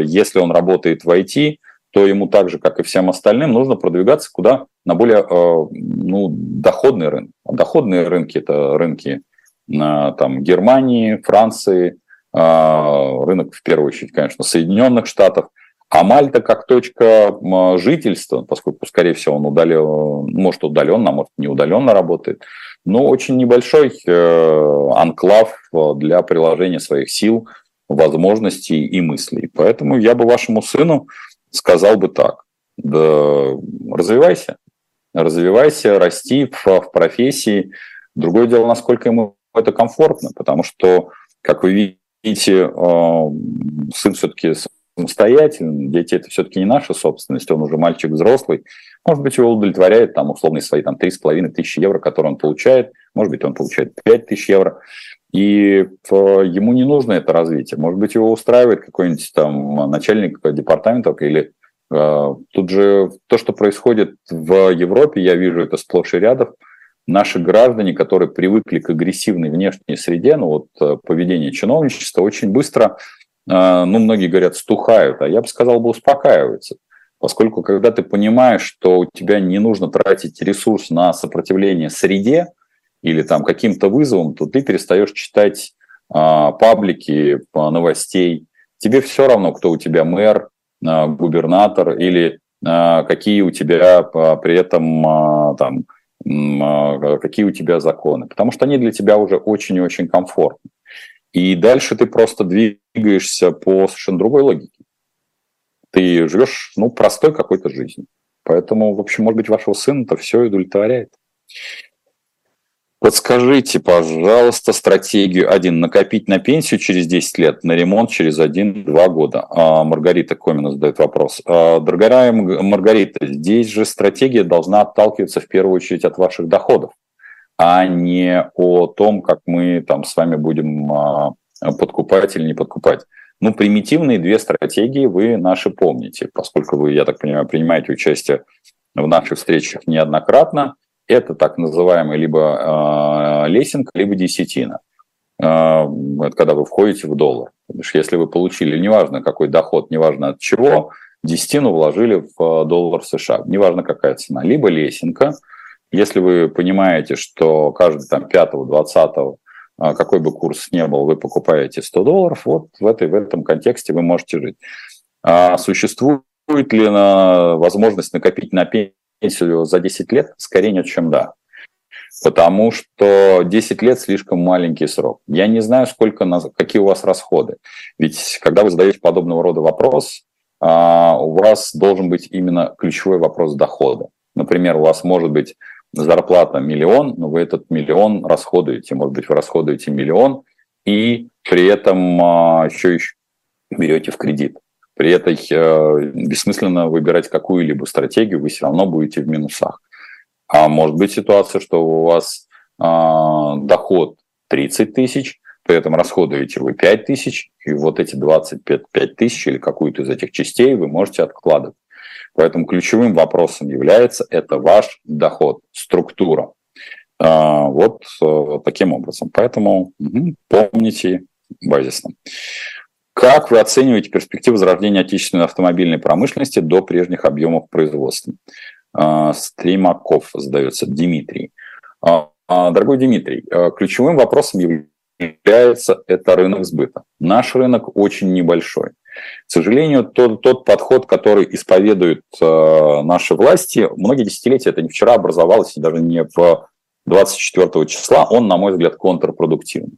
если он работает в IT, то ему так же, как и всем остальным, нужно продвигаться куда? На более э, ну, доходный рынок. Доходные рынки – это рынки там, Германии, Франции, э, рынок, в первую очередь, конечно, Соединенных Штатов. А Мальта как точка жительства, поскольку, скорее всего, он удален, может удаленно, а может не удаленно работает, но очень небольшой э, анклав для приложения своих сил, возможностей и мыслей. Поэтому я бы вашему сыну сказал бы так. Да развивайся, развивайся, расти в, в профессии. Другое дело, насколько ему это комфортно, потому что, как вы видите, э, сын все-таки самостоятельный, дети это все-таки не наша собственность, он уже мальчик взрослый, может быть, его удовлетворяет там условные свои там 3,5 тысячи евро, которые он получает, может быть, он получает 5 тысяч евро, и ему не нужно это развитие. Может быть, его устраивает какой-нибудь там начальник департамента или э, тут же то, что происходит в Европе, я вижу это сплошь и рядом. Наши граждане, которые привыкли к агрессивной внешней среде, ну вот э, поведение чиновничества очень быстро, э, ну многие говорят, стухают, а я бы сказал бы успокаиваются. Поскольку когда ты понимаешь, что у тебя не нужно тратить ресурс на сопротивление среде, или там каким-то вызовом, то ты перестаешь читать а, паблики а, новостей. Тебе все равно, кто у тебя мэр, а, губернатор или а, какие у тебя а, при этом а, там а, какие у тебя законы, потому что они для тебя уже очень и очень комфортны. И дальше ты просто двигаешься по совершенно другой логике. Ты живешь, ну, простой какой-то жизнью. Поэтому, в общем, может быть, вашего сына это все удовлетворяет. Подскажите, пожалуйста, стратегию один накопить на пенсию через 10 лет, на ремонт через 1-2 года. А, Маргарита Комина задает вопрос. А, дорогая Маргарита, здесь же стратегия должна отталкиваться в первую очередь от ваших доходов, а не о том, как мы там с вами будем а, подкупать или не подкупать. Ну, примитивные две стратегии вы наши помните, поскольку вы, я так понимаю, принимаете участие в наших встречах неоднократно – это так называемый либо э, лесинг, либо десятина. Это когда вы входите в доллар. Если вы получили, неважно какой доход, неважно от чего, десятину вложили в доллар США, неважно какая цена, либо лесенка. Если вы понимаете, что каждый там 5-20 какой бы курс ни был, вы покупаете 100 долларов, вот в, этой, в этом контексте вы можете жить. А существует ли на, возможность накопить на пенсию за 10 лет? Скорее нет, чем да. Потому что 10 лет слишком маленький срок. Я не знаю, сколько, какие у вас расходы. Ведь когда вы задаете подобного рода вопрос, а, у вас должен быть именно ключевой вопрос дохода. Например, у вас может быть зарплата миллион, но вы этот миллион расходуете. Может быть, вы расходуете миллион и при этом а, еще, еще берете в кредит. При этом э, бессмысленно выбирать какую-либо стратегию, вы все равно будете в минусах. А может быть ситуация, что у вас э, доход 30 тысяч, при этом расходуете вы 5 тысяч, и вот эти 25 тысяч или какую-то из этих частей вы можете откладывать. Поэтому ключевым вопросом является это ваш доход, структура. Э, вот э, таким образом. Поэтому помните базисно. Как вы оцениваете перспективы возрождения отечественной автомобильной промышленности до прежних объемов производства? А, Стримаков задается Дмитрий. А, а, дорогой Дмитрий, ключевым вопросом является это рынок сбыта. Наш рынок очень небольшой. К сожалению, тот, тот подход, который исповедуют наши власти, многие десятилетия, это не вчера образовалось, даже не в 24 числа, он, на мой взгляд, контрпродуктивный.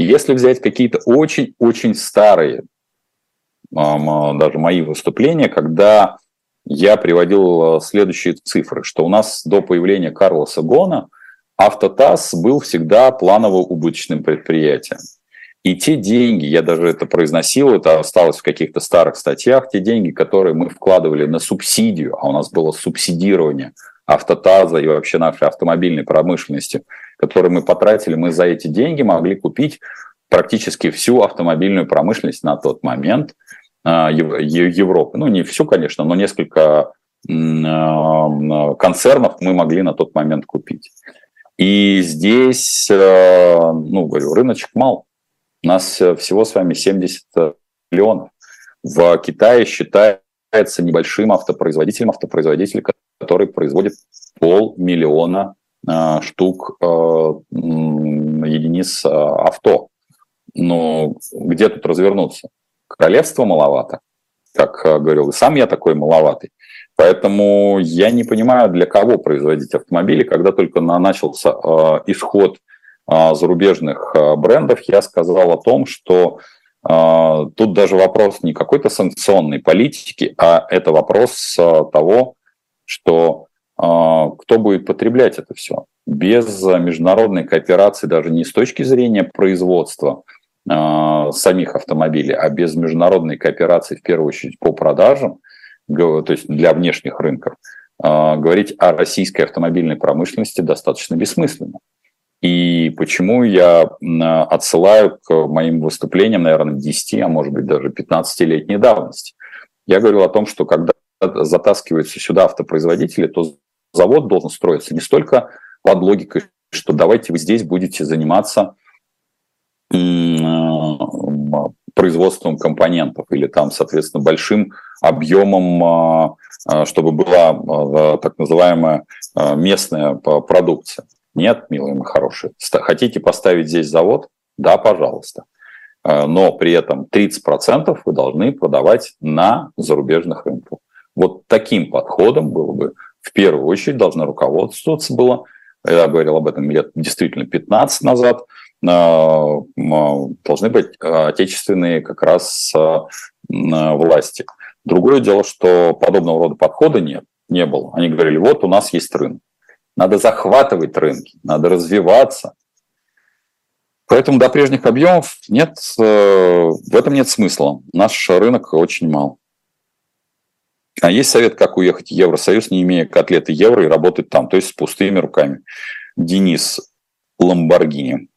И если взять какие-то очень-очень старые, даже мои выступления, когда я приводил э, следующие цифры, что у нас до появления Карлоса Гона Автотаз был всегда планово-убыточным предприятием. И те деньги, я даже это произносил, это осталось в каких-то старых статьях, те деньги, которые мы вкладывали на субсидию, а у нас было субсидирование автотаза и вообще нашей автомобильной промышленности, которые мы потратили, мы за эти деньги могли купить практически всю автомобильную промышленность на тот момент а, Европы. Ну, не всю, конечно, но несколько а, концернов мы могли на тот момент купить. И здесь, а, ну, говорю, рыночек мал. У нас всего с вами 70 миллионов. В Китае считается небольшим автопроизводителем, автопроизводитель, который производит полмиллиона Э, штук э, единиц э, авто. Но где тут развернуться? Королевство маловато, как говорил, и сам я такой маловатый. Поэтому я не понимаю, для кого производить автомобили. Когда только начался исход зарубежных брендов, я сказал о том, что тут даже вопрос не какой-то санкционной политики, а это вопрос того, что кто будет потреблять это все. Без международной кооперации даже не с точки зрения производства а, самих автомобилей, а без международной кооперации в первую очередь по продажам, то есть для внешних рынков, а, говорить о российской автомобильной промышленности достаточно бессмысленно. И почему я отсылаю к моим выступлениям, наверное, 10, а может быть даже 15-летней давности. Я говорю о том, что когда затаскиваются сюда автопроизводители, то завод должен строиться не столько под логикой, что давайте вы здесь будете заниматься производством компонентов или там, соответственно, большим объемом, а, а, чтобы была так называемая местная продукция. Нет, милые мои хорошие. Хотите поставить здесь завод? Да, пожалуйста. Но при этом 30% вы должны продавать на зарубежных рынках. Вот таким подходом было бы в первую очередь должна руководствоваться было, я говорил об этом лет действительно 15 назад, а, должны быть отечественные как раз а, власти. Другое дело, что подобного рода подхода нет, не было. Они говорили, вот у нас есть рынок. Надо захватывать рынки, надо развиваться. Поэтому до прежних объемов нет, э, в этом нет смысла. Наш рынок очень мал. А есть совет, как уехать в Евросоюз, не имея котлеты евро и работать там, то есть с пустыми руками. Денис Ламборгини.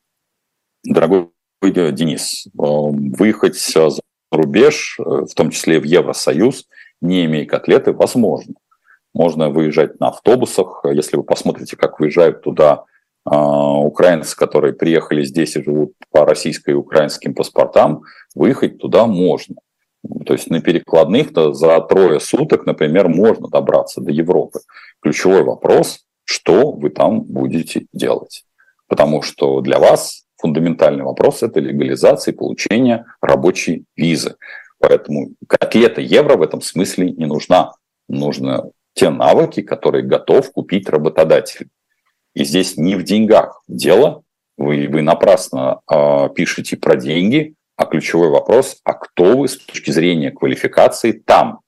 Дорогой Денис, э, выехать за рубеж, э, в том числе в Евросоюз, не имея котлеты, возможно. Можно выезжать на автобусах. Если вы посмотрите, как выезжают туда э, украинцы, которые приехали здесь и живут по российской и украинским паспортам, выехать туда можно. То есть на перекладных-то за трое суток, например, можно добраться до Европы. Ключевой вопрос, что вы там будете делать. Потому что для вас фундаментальный вопрос – это легализация и получение рабочей визы. Поэтому котлета евро в этом смысле не нужна. Нужно те навыки, которые готов купить работодатель. И здесь не в деньгах дело, вы, вы напрасно э, пишете про деньги, а ключевой вопрос, а кто вы с точки зрения квалификации там?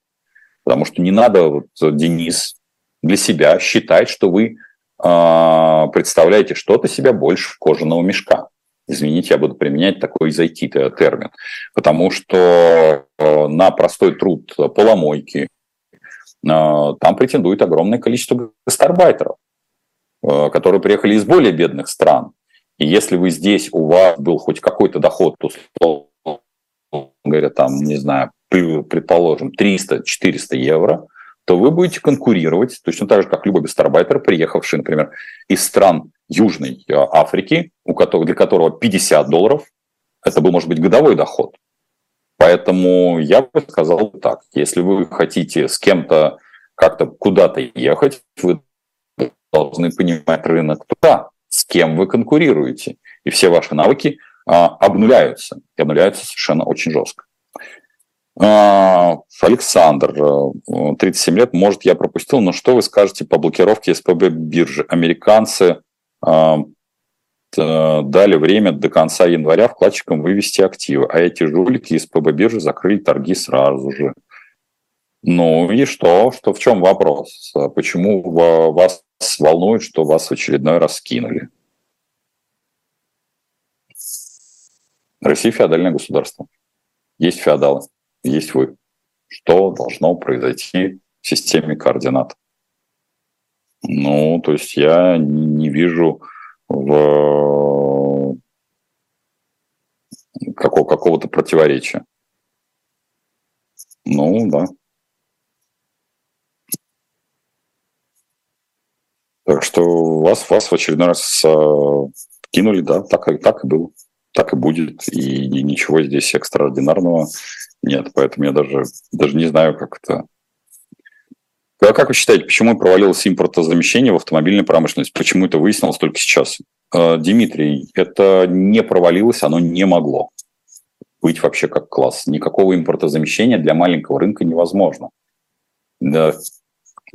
Потому что не надо, вот, Денис, для себя считать, что вы э, представляете что-то себя больше кожаного мешка. Извините, я буду применять такой из IT термин. Потому что э, на простой труд поломойки э, там претендует огромное количество гастарбайтеров, э, которые приехали из более бедных стран. И если вы здесь, у вас был хоть какой-то доход, условно говоря, там, не знаю, предположим, 300-400 евро, то вы будете конкурировать точно так же, как любой гастарбайтер, приехавший, например, из стран Южной э, Африки, у которого, для которого 50 долларов, это был, может быть, годовой доход. Поэтому я бы сказал так, если вы хотите с кем-то как-то куда-то ехать, вы должны понимать рынок туда, с кем вы конкурируете. И все ваши навыки а, обнуляются. И обнуляются совершенно очень жестко. А, Александр, 37 э, лет, может, я пропустил, но что вы скажете по блокировке СПБ биржи? Американцы а, дали время до конца января вкладчикам вывести активы, а эти жулики из ПБ биржи закрыли торги сразу же. Ну и что? Что в чем вопрос? Почему вас волнует, что вас в очередной раз скинули? Россия феодальное государство. Есть феодалы, есть вы. Что должно произойти в системе координат? Ну, то есть я не вижу в какого, какого-то противоречия. Ну, да. Так что вас, вас в очередной раз э, кинули, да, так, так и было, так и будет, и, и ничего здесь экстраординарного нет, поэтому я даже, даже не знаю, как это... А как вы считаете, почему провалилось импортозамещение в автомобильной промышленности? Почему это выяснилось только сейчас? Э, Дмитрий, это не провалилось, оно не могло быть вообще как класс. Никакого импортозамещения для маленького рынка невозможно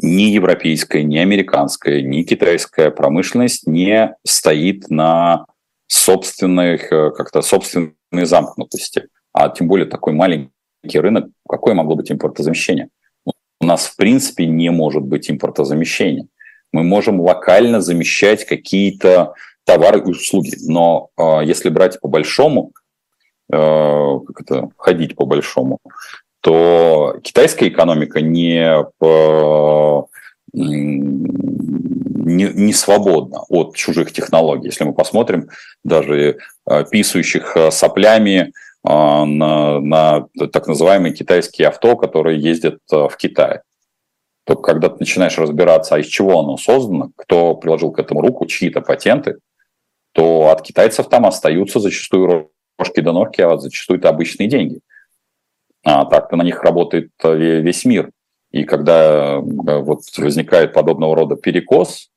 ни европейская, ни американская, ни китайская промышленность не стоит на собственных, э, как-то собственной замкнутости. А тем более такой маленький рынок, какое могло быть импортозамещение? У нас, в принципе, не может быть импортозамещения. Мы можем локально замещать какие-то товары и услуги. Но э, если брать по большому, э, как это, ходить по большому, то китайская экономика не, не, не свободна от чужих технологий. Если мы посмотрим даже э, писающих э, соплями э, на, на так называемые китайские авто, которые ездят в Китае. То когда ты начинаешь разбираться, а из чего оно создано, кто приложил к этому руку, чьи-то патенты, то от китайцев там остаются зачастую рожки до ножки, а зачастую это обычные деньги. А так-то на них работает э, весь мир. И когда э, вот возникает подобного рода перекос,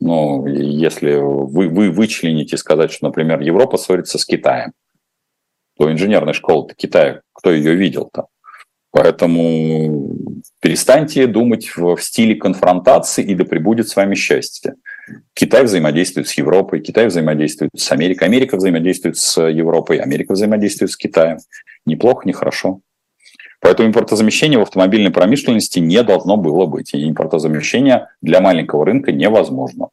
ну, если вы, вы вычлените сказать, что, например, Европа ссорится с Китаем, то инженерная школа-то Китая, кто ее видел-то? Поэтому перестаньте думать в, в стиле конфронтации, и да пребудет с вами счастье. Китай взаимодействует с Европой, Китай взаимодействует с Америкой, Америка взаимодействует с Европой, Америка взаимодействует с Китаем. Неплохо, нехорошо. Поэтому импортозамещение в автомобильной промышленности не должно было быть. И импортозамещение для маленького рынка невозможно.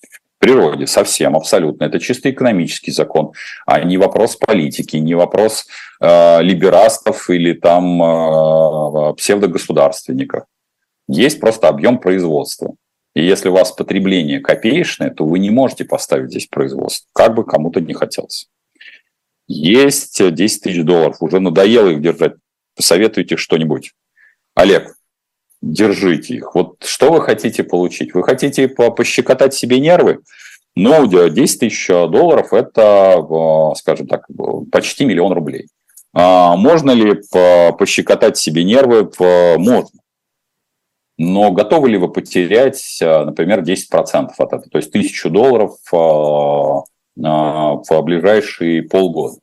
В природе совсем, абсолютно. Это чисто экономический закон, а не вопрос политики, не вопрос э, либерастов или там э, псевдогосударственников. Есть просто объем производства. И если у вас потребление копеечное, то вы не можете поставить здесь производство, как бы кому-то не хотелось. Есть 10 тысяч долларов, уже надоело их держать посоветуйте что-нибудь. Олег, держите их. Вот что вы хотите получить? Вы хотите пощекотать себе нервы? Ну, 10 тысяч долларов – это, скажем так, почти миллион рублей. А можно ли пощекотать себе нервы? Можно. Но готовы ли вы потерять, например, 10% от этого? То есть тысячу долларов в ближайшие полгода?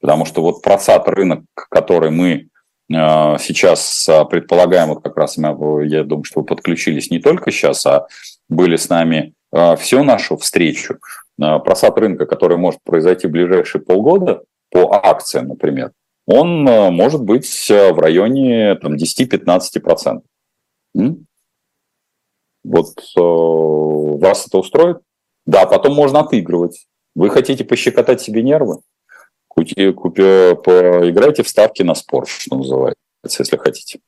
Потому что вот просад рынок, который мы сейчас предполагаем, вот как раз я думаю, что вы подключились не только сейчас, а были с нами всю нашу встречу. Просад рынка, который может произойти в ближайшие полгода по акциям, например, он может быть в районе там, 10-15%. Вот вас это устроит? Да, потом можно отыгрывать. Вы хотите пощекотать себе нервы? Купи, купи, поиграйте в ставки на спорт, что называется, если хотите.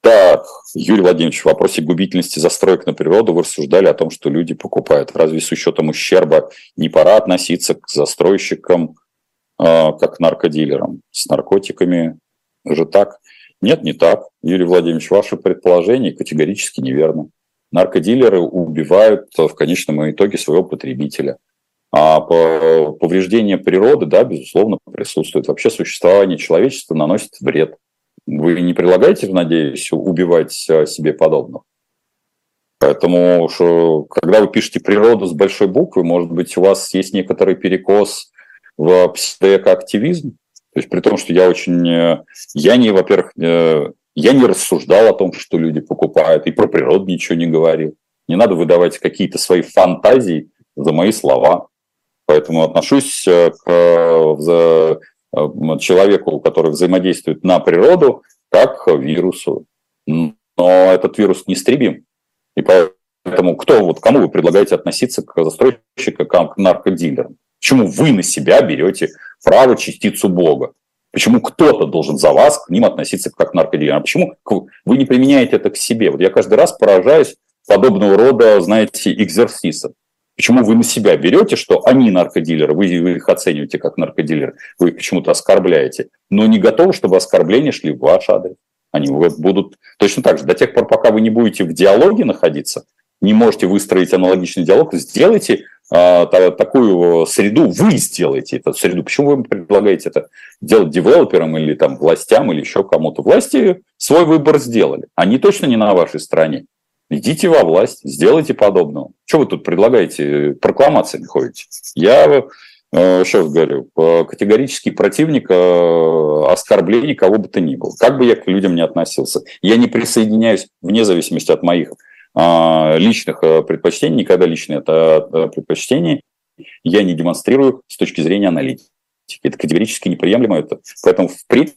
Так, Юрий Владимирович, в вопросе губительности застроек на природу вы рассуждали о том, что люди покупают. Разве с учетом ущерба не пора относиться к застройщикам э, как к наркодилерам? С наркотиками же так? Нет, не так. Юрий Владимирович, ваше предположение категорически неверно. Наркодилеры убивают в конечном итоге своего потребителя. А повреждение природы, да, безусловно, присутствует. Вообще существование человечества наносит вред. Вы не прилагаете, надеюсь, убивать а, себе подобного? Поэтому, что, когда вы пишете природу с большой буквы, может быть, у вас есть некоторый перекос в псевдоэкоактивизм? То есть при том, что я очень... Э, я не, во-первых, э, я не рассуждал о том, что люди покупают, и про природу ничего не говорил. Не надо выдавать какие-то свои фантазии за мои слова. Поэтому отношусь э, к человеку, который взаимодействует на природу, как к вирусу. Но этот вирус неистребим. И поэтому кто, вот, кому вы предлагаете относиться к застройщику, к наркодилерам? Почему вы на себя берете право частицу Бога? Почему кто-то должен за вас к ним относиться как к наркодилерам? Почему вы не применяете это к себе? Вот я каждый раз поражаюсь подобного рода, знаете, экзерсисов. Почему вы на себя берете, что они наркодилеры, вы, их оцениваете как наркодилеры, вы их почему-то оскорбляете, но не готовы, чтобы оскорбления шли в ваш адрес. Они будут точно так же. До тех пор, пока вы не будете в диалоге находиться, не можете выстроить аналогичный диалог, сделайте такую среду, вы сделаете эту среду. Почему вы предлагаете это делать девелоперам или там властям или еще кому-то? Власти свой выбор сделали. Они точно не на вашей стороне. Идите во власть, сделайте подобного. Что вы тут предлагаете? Прокламациями ходите. Я еще раз говорю, категорический противник э, оскорблений кого бы то ни было. Как бы я к людям не относился. Я не присоединяюсь, вне зависимости от моих а, личных э, предпочтений, никогда личные это э, предпочтения я не демонстрирую с точки зрения аналитики. Это категорически неприемлемо. Это. Поэтому впредь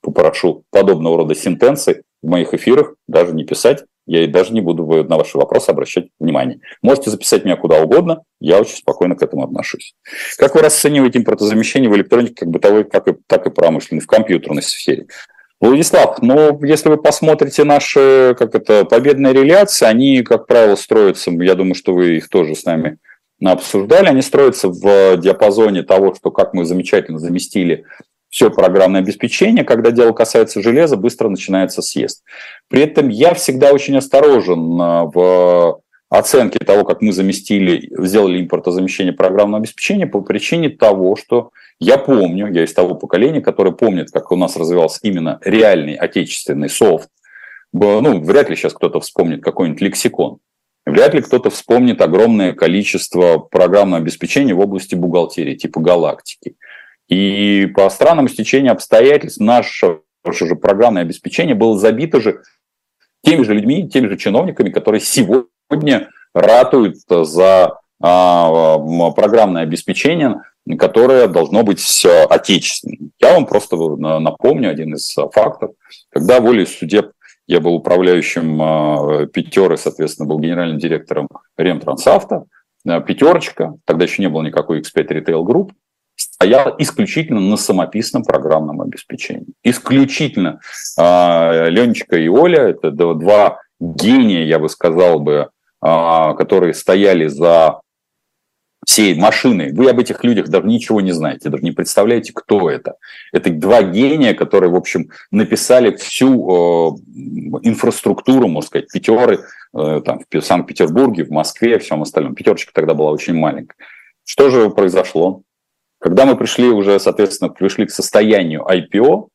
попрошу подобного рода сентенции в моих эфирах даже не писать. Я и даже не буду на ваши вопросы обращать внимание. Можете записать меня куда угодно, я очень спокойно к этому отношусь. Как вы расцениваете импортозамещение в электронике, как бытовой, как и, так и промышленной, в компьютерной сфере? Владислав, ну, если вы посмотрите наши, как это, победные реляции, они, как правило, строятся, я думаю, что вы их тоже с нами обсуждали, они строятся в диапазоне того, что как мы замечательно заместили все программное обеспечение, когда дело касается железа, быстро начинается съезд. При этом я всегда очень осторожен а, в оценке того, как мы заместили, сделали импортозамещение программного обеспечения по причине того, что я помню, я из того поколения, которое помнит, как у нас развивался именно реальный отечественный софт. Ну, вряд ли сейчас кто-то вспомнит какой-нибудь лексикон. Вряд ли кто-то вспомнит огромное количество программного обеспечения в области бухгалтерии, типа галактики. И по странному стечению обстоятельств наше, же программное обеспечение было забито же теми же людьми, теми же чиновниками, которые сегодня ратуют за а, программное обеспечение, которое должно быть отечественным. Я вам просто напомню один из фактов. Когда волей судеб я был управляющим а, пятеры, соответственно, был генеральным директором Ремтрансавто, а, пятерочка, тогда еще не было никакой X5 Retail Group, стояла исключительно на самописном программном обеспечении. Исключительно. Ленечка и Оля – это два гения, я бы сказал бы, которые стояли за всей машины, вы об этих людях даже ничего не знаете, даже не представляете, кто это. Это два гения, которые, в общем, написали всю э, инфраструктуру, можно сказать, пятеры э, там, в Санкт-Петербурге, в Москве, всем остальном. Пятерочка тогда была очень маленькая. Что же произошло? Когда мы пришли уже, соответственно, пришли к состоянию IPO,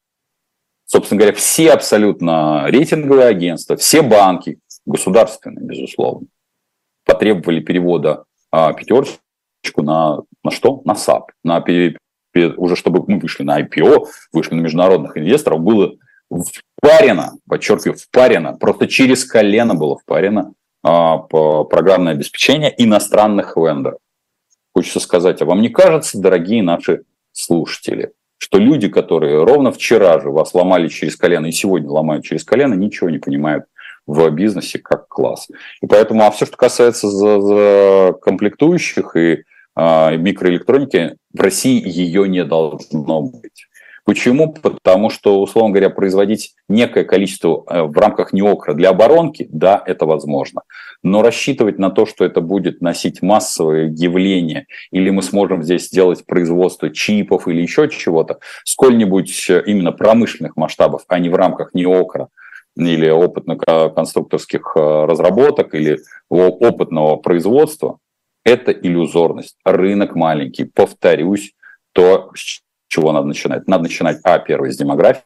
собственно говоря, все абсолютно рейтинговые агентства, все банки, государственные, безусловно, потребовали перевода а, пятерочки на, на что? На SAP, на уже чтобы мы вышли на IPO, вышли на международных инвесторов, было впарено, подчеркиваю, впарено, просто через колено было впарено а, по программное обеспечение иностранных вендоров. Хочется сказать, а вам не кажется, дорогие наши слушатели, что люди, которые ровно вчера же вас ломали через колено и сегодня ломают через колено, ничего не понимают в бизнесе как класс. И поэтому, а все, что касается за, за комплектующих и микроэлектроники, в России ее не должно быть. Почему? Потому что, условно говоря, производить некое количество э, в рамках неокра для оборонки, да, это возможно. Но рассчитывать на то, что это будет носить массовое явление, или мы сможем здесь сделать производство чипов или еще чего-то, сколь-нибудь э, именно промышленных масштабов, а не в рамках неокра, или опытно-конструкторских э, разработок, или опытного производства, это иллюзорность. Рынок маленький. Повторюсь, то, чего надо начинать? Надо начинать, а, первое, с демографии,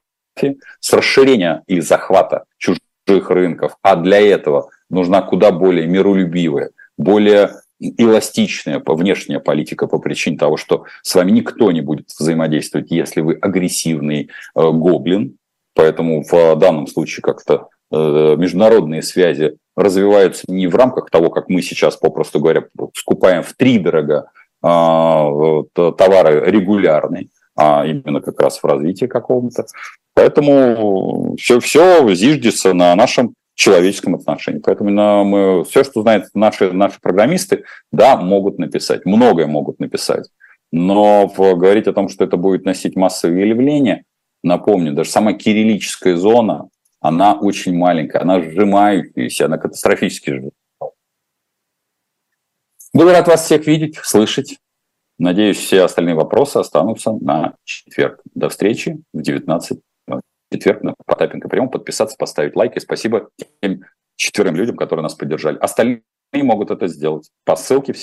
с расширения и захвата чужих рынков. А для этого нужна куда более миролюбивая, более эластичная внешняя политика по причине того, что с вами никто не будет взаимодействовать, если вы агрессивный э, гоблин. Поэтому в данном случае как-то э, международные связи развиваются не в рамках того, как мы сейчас, попросту говоря, скупаем в три дорого э, товары регулярные, а именно как раз в развитии каком-то. Поэтому все, все зиждется на нашем человеческом отношении. Поэтому на, мы, все, что знают наши, наши программисты, да, могут написать, многое могут написать. Но говорить о том, что это будет носить массовые явления, напомню, даже сама кириллическая зона, она очень маленькая, она сжимающаяся, она катастрофически сжимающаяся. Буду рад вас всех видеть, слышать. Надеюсь, все остальные вопросы останутся на четверг. До встречи в 19 четверг на Потапенко прямом. Подписаться, поставить лайки. Спасибо тем четверым людям, которые нас поддержали. Остальные могут это сделать по ссылке